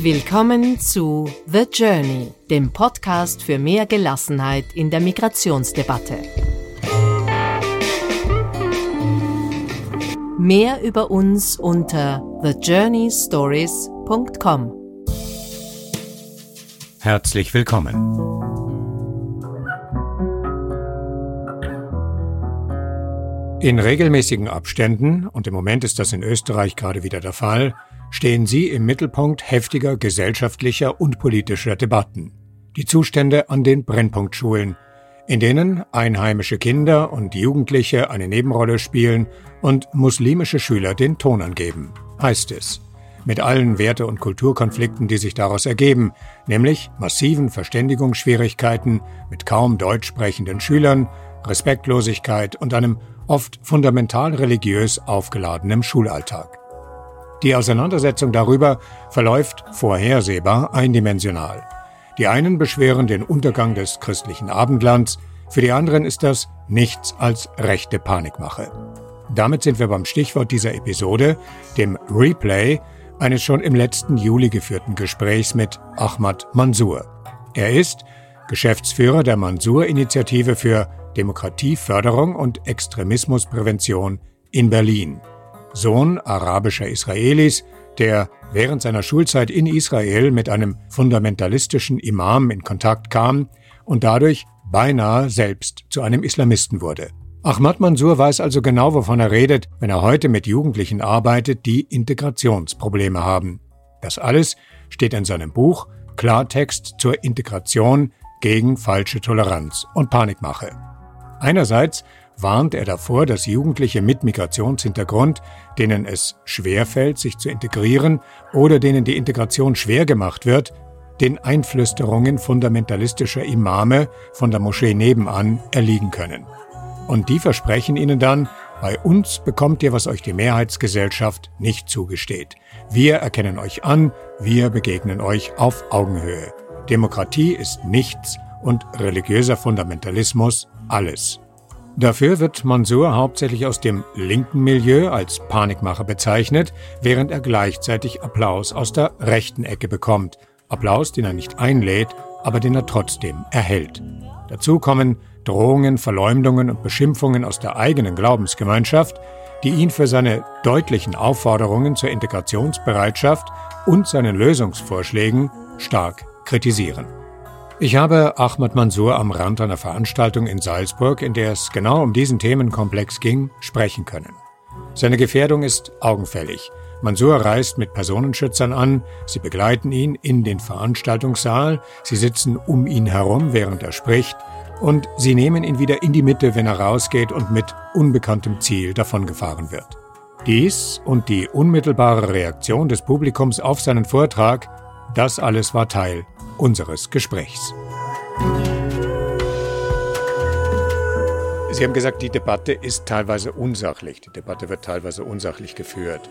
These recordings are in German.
Willkommen zu The Journey, dem Podcast für mehr Gelassenheit in der Migrationsdebatte. Mehr über uns unter thejourneystories.com. Herzlich willkommen. In regelmäßigen Abständen, und im Moment ist das in Österreich gerade wieder der Fall, stehen sie im Mittelpunkt heftiger gesellschaftlicher und politischer Debatten. Die Zustände an den Brennpunktschulen, in denen einheimische Kinder und Jugendliche eine Nebenrolle spielen und muslimische Schüler den Ton angeben, heißt es. Mit allen Werte- und Kulturkonflikten, die sich daraus ergeben, nämlich massiven Verständigungsschwierigkeiten mit kaum deutsch sprechenden Schülern, Respektlosigkeit und einem oft fundamental religiös aufgeladenem Schulalltag. Die Auseinandersetzung darüber verläuft vorhersehbar eindimensional. Die einen beschweren den Untergang des christlichen Abendlands, für die anderen ist das nichts als rechte Panikmache. Damit sind wir beim Stichwort dieser Episode, dem Replay eines schon im letzten Juli geführten Gesprächs mit Ahmad Mansour. Er ist Geschäftsführer der Mansour-Initiative für Demokratieförderung und Extremismusprävention in Berlin. Sohn arabischer Israelis, der während seiner Schulzeit in Israel mit einem fundamentalistischen Imam in Kontakt kam und dadurch beinahe selbst zu einem Islamisten wurde. Ahmad Mansour weiß also genau, wovon er redet, wenn er heute mit Jugendlichen arbeitet, die Integrationsprobleme haben. Das alles steht in seinem Buch Klartext zur Integration gegen falsche Toleranz und Panikmache. Einerseits warnt er davor, dass Jugendliche mit Migrationshintergrund, denen es schwerfällt, sich zu integrieren oder denen die Integration schwer gemacht wird, den Einflüsterungen fundamentalistischer Imame von der Moschee nebenan erliegen können. Und die versprechen ihnen dann, bei uns bekommt ihr, was euch die Mehrheitsgesellschaft nicht zugesteht. Wir erkennen euch an, wir begegnen euch auf Augenhöhe. Demokratie ist nichts und religiöser Fundamentalismus alles. Dafür wird Mansour hauptsächlich aus dem linken Milieu als Panikmacher bezeichnet, während er gleichzeitig Applaus aus der rechten Ecke bekommt. Applaus, den er nicht einlädt, aber den er trotzdem erhält. Dazu kommen Drohungen, Verleumdungen und Beschimpfungen aus der eigenen Glaubensgemeinschaft, die ihn für seine deutlichen Aufforderungen zur Integrationsbereitschaft und seinen Lösungsvorschlägen stark kritisieren. Ich habe Ahmad Mansour am Rand einer Veranstaltung in Salzburg, in der es genau um diesen Themenkomplex ging, sprechen können. Seine Gefährdung ist augenfällig. Mansour reist mit Personenschützern an, sie begleiten ihn in den Veranstaltungssaal, sie sitzen um ihn herum, während er spricht, und sie nehmen ihn wieder in die Mitte, wenn er rausgeht und mit unbekanntem Ziel davongefahren wird. Dies und die unmittelbare Reaktion des Publikums auf seinen Vortrag, das alles war Teil unseres Gesprächs. Sie haben gesagt, die Debatte ist teilweise unsachlich. Die Debatte wird teilweise unsachlich geführt.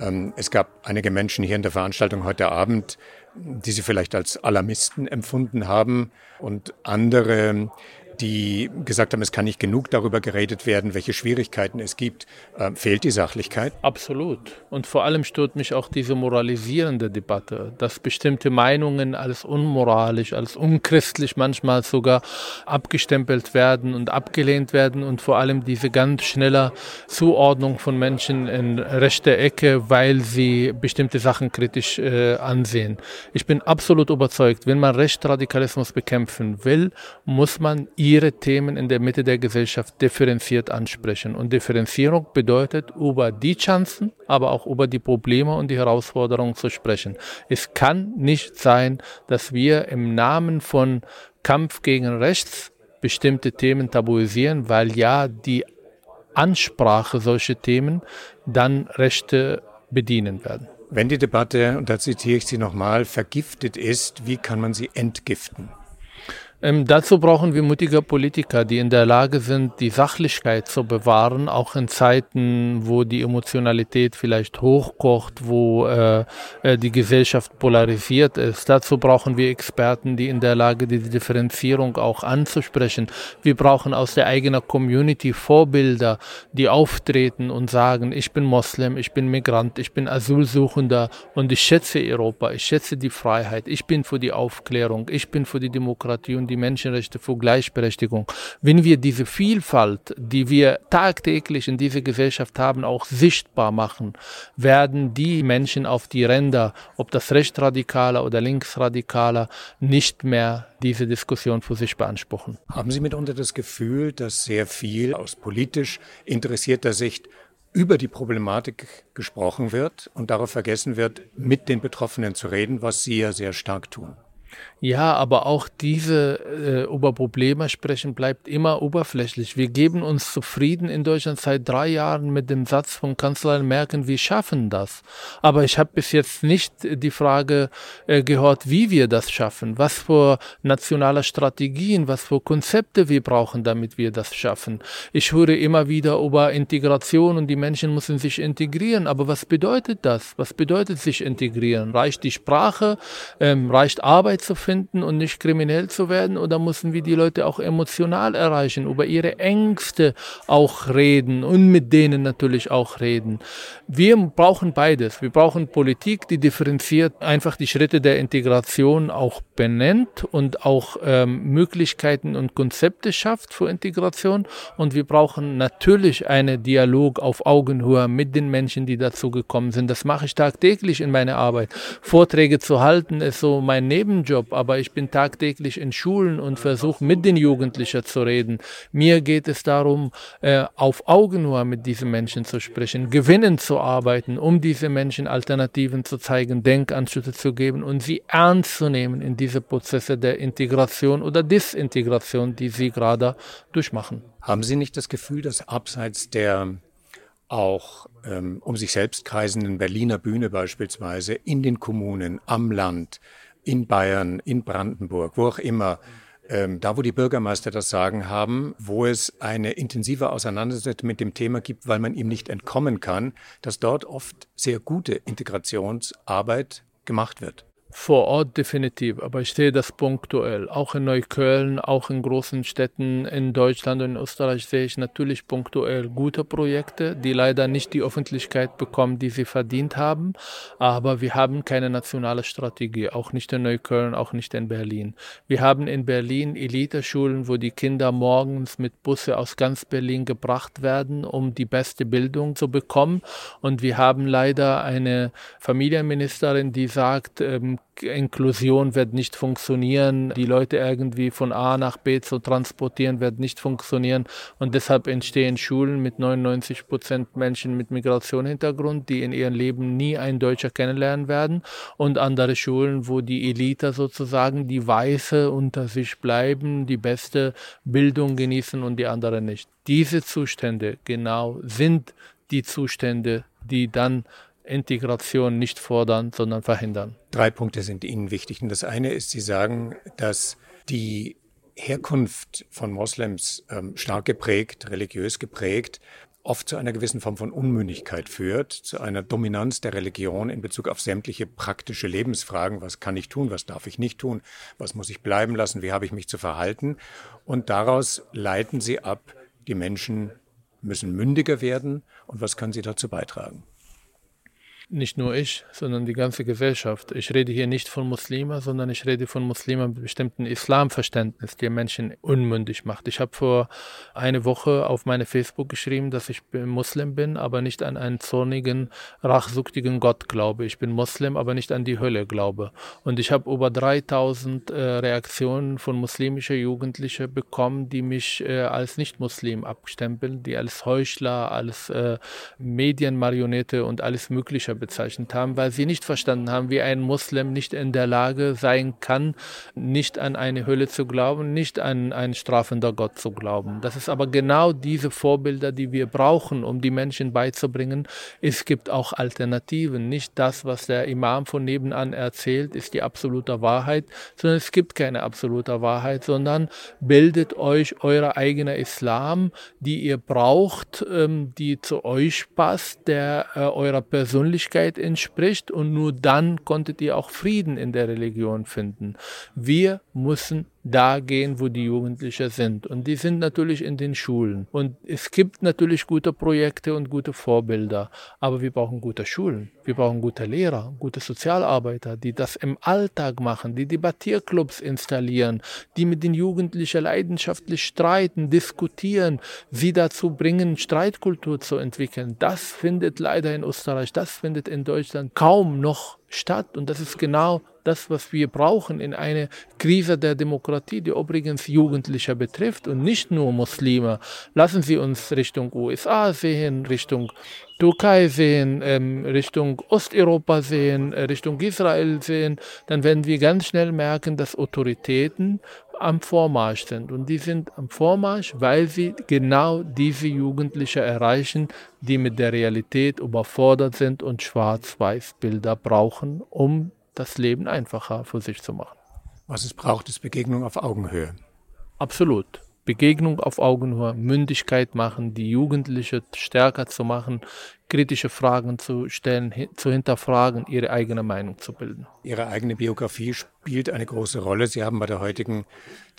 Ähm, es gab einige Menschen hier in der Veranstaltung heute Abend, die Sie vielleicht als Alarmisten empfunden haben und andere, die gesagt haben, es kann nicht genug darüber geredet werden, welche Schwierigkeiten es gibt. Äh, fehlt die Sachlichkeit? Absolut. Und vor allem stört mich auch diese moralisierende Debatte, dass bestimmte Meinungen als unmoralisch, als unchristlich manchmal sogar abgestempelt werden und abgelehnt werden und vor allem diese ganz schnelle Zuordnung von Menschen in rechte Ecke, weil sie bestimmte Sachen kritisch äh, ansehen. Ich bin absolut überzeugt, wenn man Rechtsradikalismus bekämpfen will, muss man ihre Themen in der Mitte der Gesellschaft differenziert ansprechen. Und Differenzierung bedeutet, über die Chancen, aber auch über die Probleme und die Herausforderungen zu sprechen. Es kann nicht sein, dass wir im Namen von Kampf gegen Rechts bestimmte Themen tabuisieren, weil ja die Ansprache solcher Themen dann Rechte bedienen werden. Wenn die Debatte, und da zitiere ich Sie nochmal, vergiftet ist, wie kann man sie entgiften? Ähm, dazu brauchen wir mutige Politiker, die in der Lage sind, die Sachlichkeit zu bewahren, auch in Zeiten, wo die Emotionalität vielleicht hochkocht, wo äh, äh, die Gesellschaft polarisiert ist. Dazu brauchen wir Experten, die in der Lage diese Differenzierung auch anzusprechen. Wir brauchen aus der eigenen Community Vorbilder, die auftreten und sagen, ich bin Moslem, ich bin Migrant, ich bin Asylsuchender und ich schätze Europa, ich schätze die Freiheit, ich bin für die Aufklärung, ich bin für die Demokratie und die Menschenrechte für Gleichberechtigung. Wenn wir diese Vielfalt, die wir tagtäglich in dieser Gesellschaft haben, auch sichtbar machen, werden die Menschen auf die Ränder, ob das Rechtsradikaler oder Linksradikaler, nicht mehr diese Diskussion für sich beanspruchen. Haben Sie mitunter das Gefühl, dass sehr viel aus politisch interessierter Sicht über die Problematik gesprochen wird und darauf vergessen wird, mit den Betroffenen zu reden, was Sie ja sehr stark tun? Ja, aber auch diese äh, über Probleme sprechen bleibt immer oberflächlich. Wir geben uns zufrieden in Deutschland seit drei Jahren mit dem Satz von Kanzlerin Merkel, wir schaffen das. Aber ich habe bis jetzt nicht die Frage äh, gehört, wie wir das schaffen, was für nationale Strategien, was für Konzepte wir brauchen, damit wir das schaffen. Ich höre immer wieder über Integration und die Menschen müssen sich integrieren. Aber was bedeutet das? Was bedeutet sich integrieren? Reicht die Sprache? Ähm, reicht Arbeit zu finden? und nicht kriminell zu werden? Oder müssen wir die Leute auch emotional erreichen, über ihre Ängste auch reden und mit denen natürlich auch reden? Wir brauchen beides. Wir brauchen Politik, die differenziert einfach die Schritte der Integration auch benennt und auch ähm, Möglichkeiten und Konzepte schafft für Integration. Und wir brauchen natürlich einen Dialog auf Augenhöhe mit den Menschen, die dazu gekommen sind. Das mache ich tagtäglich in meiner Arbeit. Vorträge zu halten ist so mein Nebenjob, aber ich bin tagtäglich in Schulen und versuche mit den Jugendlichen zu reden. Mir geht es darum, äh, auf Augenhöhe mit diesen Menschen zu sprechen, gewinnend zu arbeiten, um diese Menschen Alternativen zu zeigen, Denkanstöße zu geben und sie ernst zu nehmen in diese Prozesse der Integration oder Disintegration, die sie gerade durchmachen. Haben Sie nicht das Gefühl, dass abseits der auch ähm, um sich selbst kreisenden Berliner Bühne beispielsweise in den Kommunen, am Land, in Bayern, in Brandenburg, wo auch immer, ähm, da wo die Bürgermeister das Sagen haben, wo es eine intensive Auseinandersetzung mit dem Thema gibt, weil man ihm nicht entkommen kann, dass dort oft sehr gute Integrationsarbeit gemacht wird. Vor Ort definitiv, aber ich sehe das punktuell. Auch in Neukölln, auch in großen Städten in Deutschland und in Österreich sehe ich natürlich punktuell gute Projekte, die leider nicht die Öffentlichkeit bekommen, die sie verdient haben. Aber wir haben keine nationale Strategie, auch nicht in Neukölln, auch nicht in Berlin. Wir haben in Berlin Eliteschulen, wo die Kinder morgens mit Busse aus ganz Berlin gebracht werden, um die beste Bildung zu bekommen. Und wir haben leider eine Familienministerin, die sagt, ähm, Inklusion wird nicht funktionieren. Die Leute irgendwie von A nach B zu transportieren wird nicht funktionieren. Und deshalb entstehen Schulen mit 99 Prozent Menschen mit Migrationshintergrund, die in ihrem Leben nie einen Deutscher kennenlernen werden. Und andere Schulen, wo die Elite sozusagen, die Weiße unter sich bleiben, die beste Bildung genießen und die anderen nicht. Diese Zustände genau sind die Zustände, die dann Integration nicht fordern, sondern verhindern. Drei Punkte sind Ihnen wichtig. Und das eine ist, Sie sagen, dass die Herkunft von Moslems ähm, stark geprägt, religiös geprägt, oft zu einer gewissen Form von Unmündigkeit führt, zu einer Dominanz der Religion in Bezug auf sämtliche praktische Lebensfragen. Was kann ich tun? Was darf ich nicht tun? Was muss ich bleiben lassen? Wie habe ich mich zu verhalten? Und daraus leiten Sie ab, die Menschen müssen mündiger werden. Und was können Sie dazu beitragen? Nicht nur ich, sondern die ganze Gesellschaft. Ich rede hier nicht von Muslimen, sondern ich rede von Muslimen mit bestimmten Islamverständnis, der Menschen unmündig macht. Ich habe vor eine Woche auf meine Facebook geschrieben, dass ich Muslim bin, aber nicht an einen zornigen, rachsuchtigen Gott glaube. Ich bin Muslim, aber nicht an die Hölle glaube. Und ich habe über 3000 äh, Reaktionen von muslimischen Jugendlichen bekommen, die mich äh, als Nicht-Muslim abstempeln, die als Heuchler, als äh, Medienmarionette und alles Mögliche bezeichnet haben, weil sie nicht verstanden haben, wie ein Muslim nicht in der Lage sein kann, nicht an eine Hölle zu glauben, nicht an einen strafender Gott zu glauben. Das ist aber genau diese Vorbilder, die wir brauchen, um die Menschen beizubringen. Es gibt auch Alternativen. Nicht das, was der Imam von nebenan erzählt, ist die absolute Wahrheit, sondern es gibt keine absolute Wahrheit, sondern bildet euch euer eigener Islam, die ihr braucht, ähm, die zu euch passt, der äh, eurer Persönlichkeit entspricht und nur dann konntet ihr auch Frieden in der Religion finden. Wir müssen da gehen, wo die Jugendlichen sind. Und die sind natürlich in den Schulen. Und es gibt natürlich gute Projekte und gute Vorbilder. Aber wir brauchen gute Schulen. Wir brauchen gute Lehrer, gute Sozialarbeiter, die das im Alltag machen, die Debattierclubs installieren, die mit den Jugendlichen leidenschaftlich streiten, diskutieren, sie dazu bringen, Streitkultur zu entwickeln. Das findet leider in Österreich, das findet in Deutschland kaum noch statt. Und das ist genau das, was wir brauchen in einer Krise der Demokratie, die übrigens Jugendliche betrifft und nicht nur Muslime. Lassen Sie uns Richtung USA sehen, Richtung Türkei sehen, ähm, Richtung Osteuropa sehen, äh, Richtung Israel sehen, dann werden wir ganz schnell merken, dass Autoritäten am Vormarsch sind. Und die sind am Vormarsch, weil sie genau diese Jugendlichen erreichen, die mit der Realität überfordert sind und Schwarz-Weiß-Bilder brauchen, um das Leben einfacher für sich zu machen. Was es braucht, ist Begegnung auf Augenhöhe. Absolut. Begegnung auf Augenhöhe, Mündigkeit machen, die Jugendliche stärker zu machen, kritische Fragen zu stellen, zu hinterfragen, ihre eigene Meinung zu bilden. Ihre eigene Biografie spielt eine große Rolle. Sie haben bei der heutigen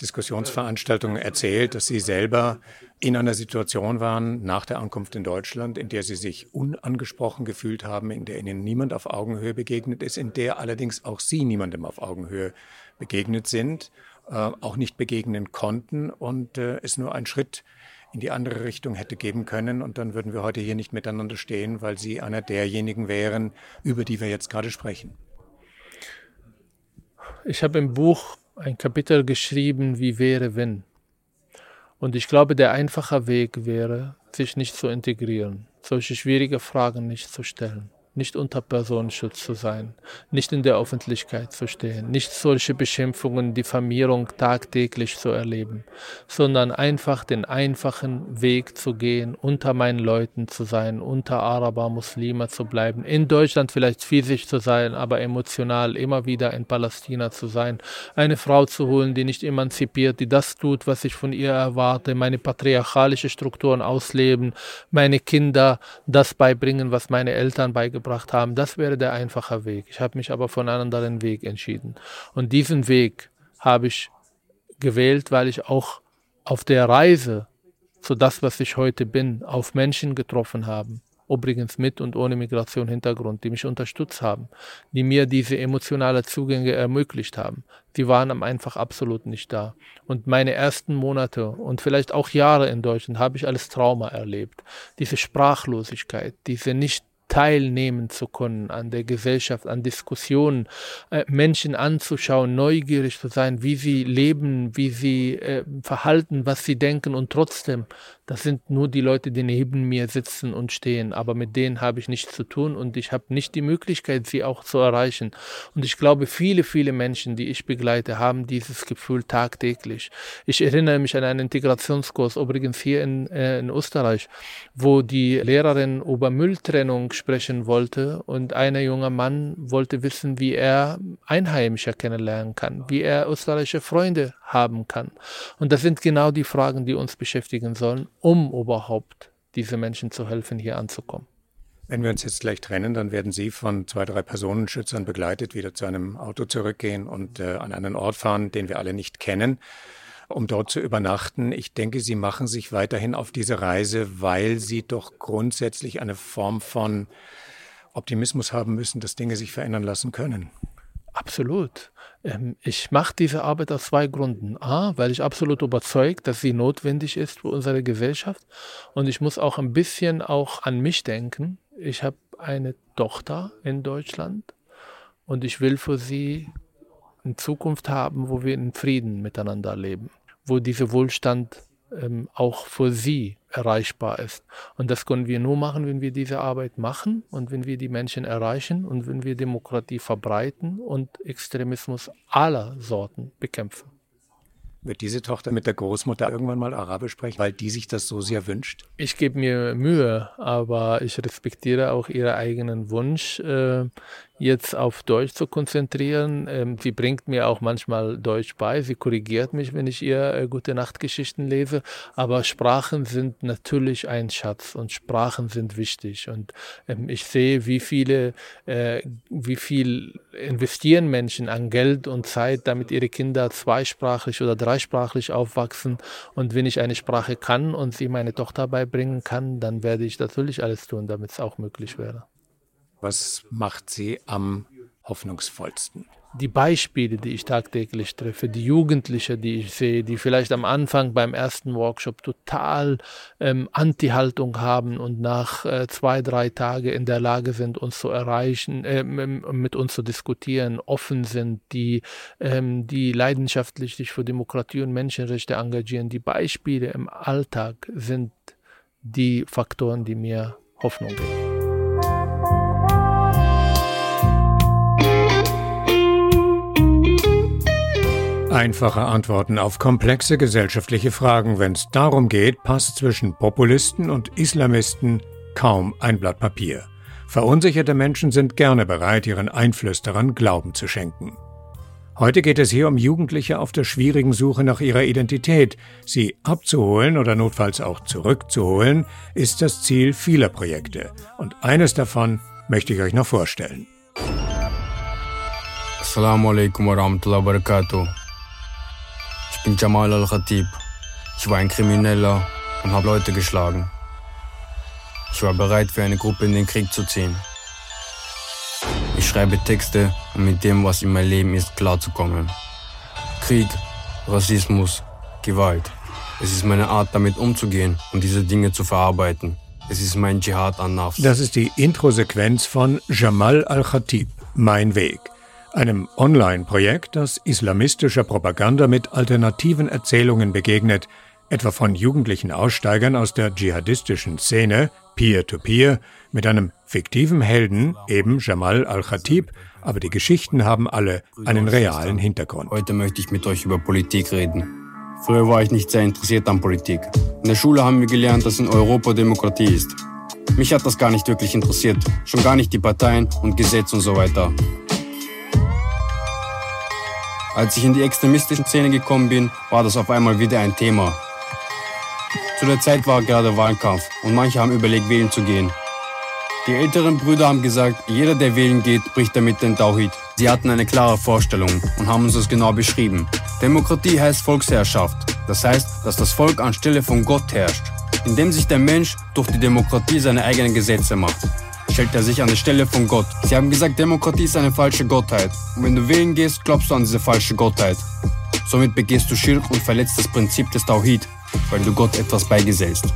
Diskussionsveranstaltung erzählt, dass Sie selber in einer Situation waren nach der Ankunft in Deutschland, in der Sie sich unangesprochen gefühlt haben, in der Ihnen niemand auf Augenhöhe begegnet ist, in der allerdings auch Sie niemandem auf Augenhöhe begegnet sind, auch nicht begegnen konnten und äh, es nur ein Schritt in die andere Richtung hätte geben können. Und dann würden wir heute hier nicht miteinander stehen, weil Sie einer derjenigen wären, über die wir jetzt gerade sprechen. Ich habe im Buch ein Kapitel geschrieben, wie wäre wenn. Und ich glaube, der einfache Weg wäre, sich nicht zu integrieren, solche schwierige Fragen nicht zu stellen nicht unter Personenschutz zu sein, nicht in der Öffentlichkeit zu stehen, nicht solche Beschimpfungen, Diffamierung tagtäglich zu erleben, sondern einfach den einfachen Weg zu gehen, unter meinen Leuten zu sein, unter Araber, Muslime zu bleiben, in Deutschland vielleicht physisch zu sein, aber emotional immer wieder in Palästina zu sein, eine Frau zu holen, die nicht emanzipiert, die das tut, was ich von ihr erwarte, meine patriarchalische Strukturen ausleben, meine Kinder das beibringen, was meine Eltern beigebracht gebracht haben, das wäre der einfache Weg. Ich habe mich aber für einen anderen Weg entschieden. Und diesen Weg habe ich gewählt, weil ich auch auf der Reise zu das, was ich heute bin, auf Menschen getroffen habe. Übrigens mit und ohne Migrationshintergrund, die mich unterstützt haben, die mir diese emotionale Zugänge ermöglicht haben. Die waren einfach absolut nicht da. Und meine ersten Monate und vielleicht auch Jahre in Deutschland habe ich alles Trauma erlebt. Diese Sprachlosigkeit, diese nicht teilnehmen zu können an der Gesellschaft, an Diskussionen, äh, Menschen anzuschauen, neugierig zu sein, wie sie leben, wie sie äh, verhalten, was sie denken und trotzdem das sind nur die Leute, die neben mir sitzen und stehen, aber mit denen habe ich nichts zu tun und ich habe nicht die Möglichkeit, sie auch zu erreichen. Und ich glaube, viele, viele Menschen, die ich begleite, haben dieses Gefühl tagtäglich. Ich erinnere mich an einen Integrationskurs, übrigens hier in, äh, in Österreich, wo die Lehrerin über Mülltrennung sprechen wollte und ein junger Mann wollte wissen, wie er Einheimische kennenlernen kann, wie er österreichische Freunde haben kann. Und das sind genau die Fragen, die uns beschäftigen sollen, um überhaupt diese Menschen zu helfen, hier anzukommen. Wenn wir uns jetzt gleich trennen, dann werden Sie von zwei, drei Personenschützern begleitet, wieder zu einem Auto zurückgehen und äh, an einen Ort fahren, den wir alle nicht kennen, um dort zu übernachten. Ich denke, Sie machen sich weiterhin auf diese Reise, weil Sie doch grundsätzlich eine Form von Optimismus haben müssen, dass Dinge sich verändern lassen können. Absolut. Ähm, ich mache diese Arbeit aus zwei Gründen. A, weil ich absolut überzeugt, dass sie notwendig ist für unsere Gesellschaft. Und ich muss auch ein bisschen auch an mich denken. Ich habe eine Tochter in Deutschland und ich will für sie eine Zukunft haben, wo wir in Frieden miteinander leben, wo dieser Wohlstand ähm, auch für sie erreichbar ist. Und das können wir nur machen, wenn wir diese Arbeit machen und wenn wir die Menschen erreichen und wenn wir Demokratie verbreiten und Extremismus aller Sorten bekämpfen. Wird diese Tochter mit der Großmutter irgendwann mal Arabisch sprechen, weil die sich das so sehr wünscht? Ich gebe mir Mühe, aber ich respektiere auch ihren eigenen Wunsch. Jetzt auf Deutsch zu konzentrieren. Ähm, sie bringt mir auch manchmal Deutsch bei. Sie korrigiert mich, wenn ich ihr äh, gute Nachtgeschichten lese. Aber Sprachen sind natürlich ein Schatz und Sprachen sind wichtig. Und ähm, ich sehe, wie viele, äh, wie viel investieren Menschen an Geld und Zeit, damit ihre Kinder zweisprachig oder dreisprachig aufwachsen. Und wenn ich eine Sprache kann und sie meine Tochter beibringen kann, dann werde ich natürlich alles tun, damit es auch möglich wäre. Was macht Sie am hoffnungsvollsten? Die Beispiele, die ich tagtäglich treffe, die Jugendlichen, die ich sehe, die vielleicht am Anfang beim ersten Workshop total ähm, Anti-Haltung haben und nach äh, zwei, drei Tagen in der Lage sind, uns zu erreichen, äh, mit uns zu diskutieren, offen sind, die, ähm, die leidenschaftlich sich für Demokratie und Menschenrechte engagieren. Die Beispiele im Alltag sind die Faktoren, die mir Hoffnung geben. Einfache Antworten auf komplexe gesellschaftliche Fragen, wenn es darum geht, passt zwischen Populisten und Islamisten kaum ein Blatt Papier. Verunsicherte Menschen sind gerne bereit, ihren Einflüsterern Glauben zu schenken. Heute geht es hier um Jugendliche auf der schwierigen Suche nach ihrer Identität. Sie abzuholen oder notfalls auch zurückzuholen, ist das Ziel vieler Projekte. Und eines davon möchte ich euch noch vorstellen. Assalamu alaikum wa rahmatullahi wa barakatuh. Ich bin Jamal Al-Khatib. Ich war ein Krimineller und habe Leute geschlagen. Ich war bereit, für eine Gruppe in den Krieg zu ziehen. Ich schreibe Texte, um mit dem, was in meinem Leben ist, klarzukommen. Krieg, Rassismus, Gewalt. Es ist meine Art, damit umzugehen und diese Dinge zu verarbeiten. Es ist mein Dschihad an Nafs. Das ist die Introsequenz von Jamal Al-Khatib, Mein Weg einem Online-Projekt, das islamistischer Propaganda mit alternativen Erzählungen begegnet, etwa von jugendlichen Aussteigern aus der dschihadistischen Szene, Peer-to-Peer, -peer, mit einem fiktiven Helden, eben Jamal al-Khatib, aber die Geschichten haben alle einen realen Hintergrund. Heute möchte ich mit euch über Politik reden. Früher war ich nicht sehr interessiert an Politik. In der Schule haben wir gelernt, dass in Europa Demokratie ist. Mich hat das gar nicht wirklich interessiert, schon gar nicht die Parteien und Gesetze und so weiter. Als ich in die extremistische Szene gekommen bin, war das auf einmal wieder ein Thema. Zu der Zeit war gerade Wahlkampf und manche haben überlegt, wählen zu gehen. Die älteren Brüder haben gesagt, jeder, der wählen geht, bricht damit den Tauhid. Sie hatten eine klare Vorstellung und haben uns das genau beschrieben. Demokratie heißt Volksherrschaft. Das heißt, dass das Volk anstelle von Gott herrscht, indem sich der Mensch durch die Demokratie seine eigenen Gesetze macht stellt er sich an die Stelle von Gott. Sie haben gesagt, Demokratie ist eine falsche Gottheit. Und wenn du wählen gehst, glaubst du an diese falsche Gottheit. Somit begehst du Schirk und verletzt das Prinzip des Tawhid, weil du Gott etwas beigesellst.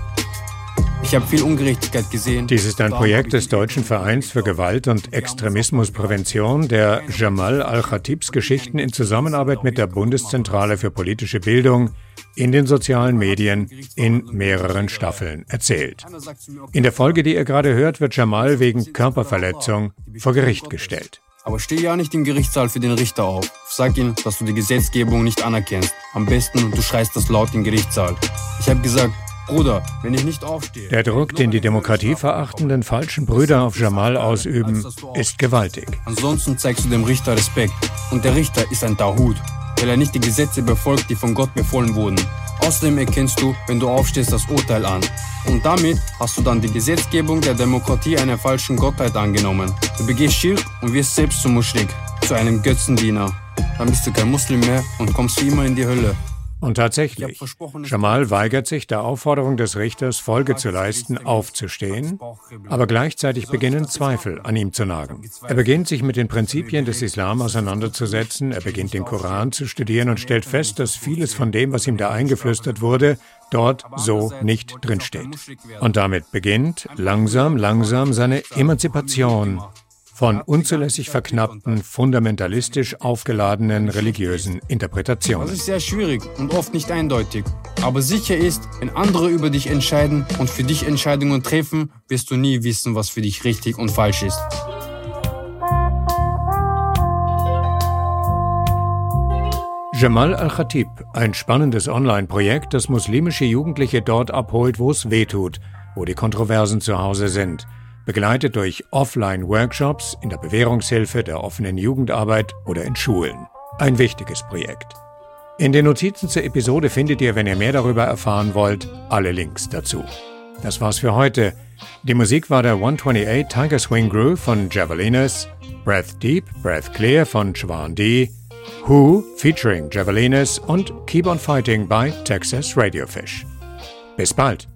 Ich habe viel Ungerechtigkeit gesehen. Dies ist ein Projekt des Deutschen Vereins für Gewalt- und Extremismusprävention, der Jamal Al-Khatibs Geschichten in Zusammenarbeit mit der Bundeszentrale für politische Bildung in den sozialen Medien in mehreren Staffeln erzählt. In der Folge, die ihr gerade hört, wird Jamal wegen Körperverletzung vor Gericht gestellt. Aber steh ja nicht im Gerichtssaal für den Richter auf. Sag ihm, dass du die Gesetzgebung nicht anerkennst. Am besten, du schreist das laut im Gerichtssaal. Ich habe gesagt, Bruder, wenn ich nicht aufstehe. Der Druck, den die demokratieverachtenden falschen Brüder auf Jamal ausüben, ist gewaltig. Ansonsten zeigst du dem Richter Respekt. Und der Richter ist ein Tahut, weil er nicht die Gesetze befolgt, die von Gott befohlen wurden. Außerdem erkennst du, wenn du aufstehst, das Urteil an. Und damit hast du dann die Gesetzgebung der Demokratie einer falschen Gottheit angenommen. Du begehst Schirk und wirst selbst zum Muschrik, zu einem Götzendiener. Dann bist du kein Muslim mehr und kommst wie immer in die Hölle. Und tatsächlich, Jamal weigert sich, der Aufforderung des Richters Folge zu leisten, aufzustehen, aber gleichzeitig beginnen Zweifel an ihm zu nagen. Er beginnt sich mit den Prinzipien des Islam auseinanderzusetzen, er beginnt den Koran zu studieren und stellt fest, dass vieles von dem, was ihm da eingeflüstert wurde, dort so nicht drinsteht. Und damit beginnt langsam, langsam seine Emanzipation von unzulässig verknappten, fundamentalistisch aufgeladenen religiösen Interpretationen. Das ist sehr schwierig und oft nicht eindeutig. Aber sicher ist, wenn andere über dich entscheiden und für dich Entscheidungen treffen, wirst du nie wissen, was für dich richtig und falsch ist. Jamal al-Khatib, ein spannendes Online-Projekt, das muslimische Jugendliche dort abholt, wo es weh tut, wo die Kontroversen zu Hause sind, begleitet durch Offline-Workshops in der Bewährungshilfe, der offenen Jugendarbeit oder in Schulen. Ein wichtiges Projekt. In den Notizen zur Episode findet ihr, wenn ihr mehr darüber erfahren wollt, alle Links dazu. Das war's für heute. Die Musik war der 128 Tiger Swing Groove von Javelinas, Breath Deep, Breath Clear von Chwan D, Who featuring Javelinas und Keep on Fighting bei Texas Radiofish. Bis bald!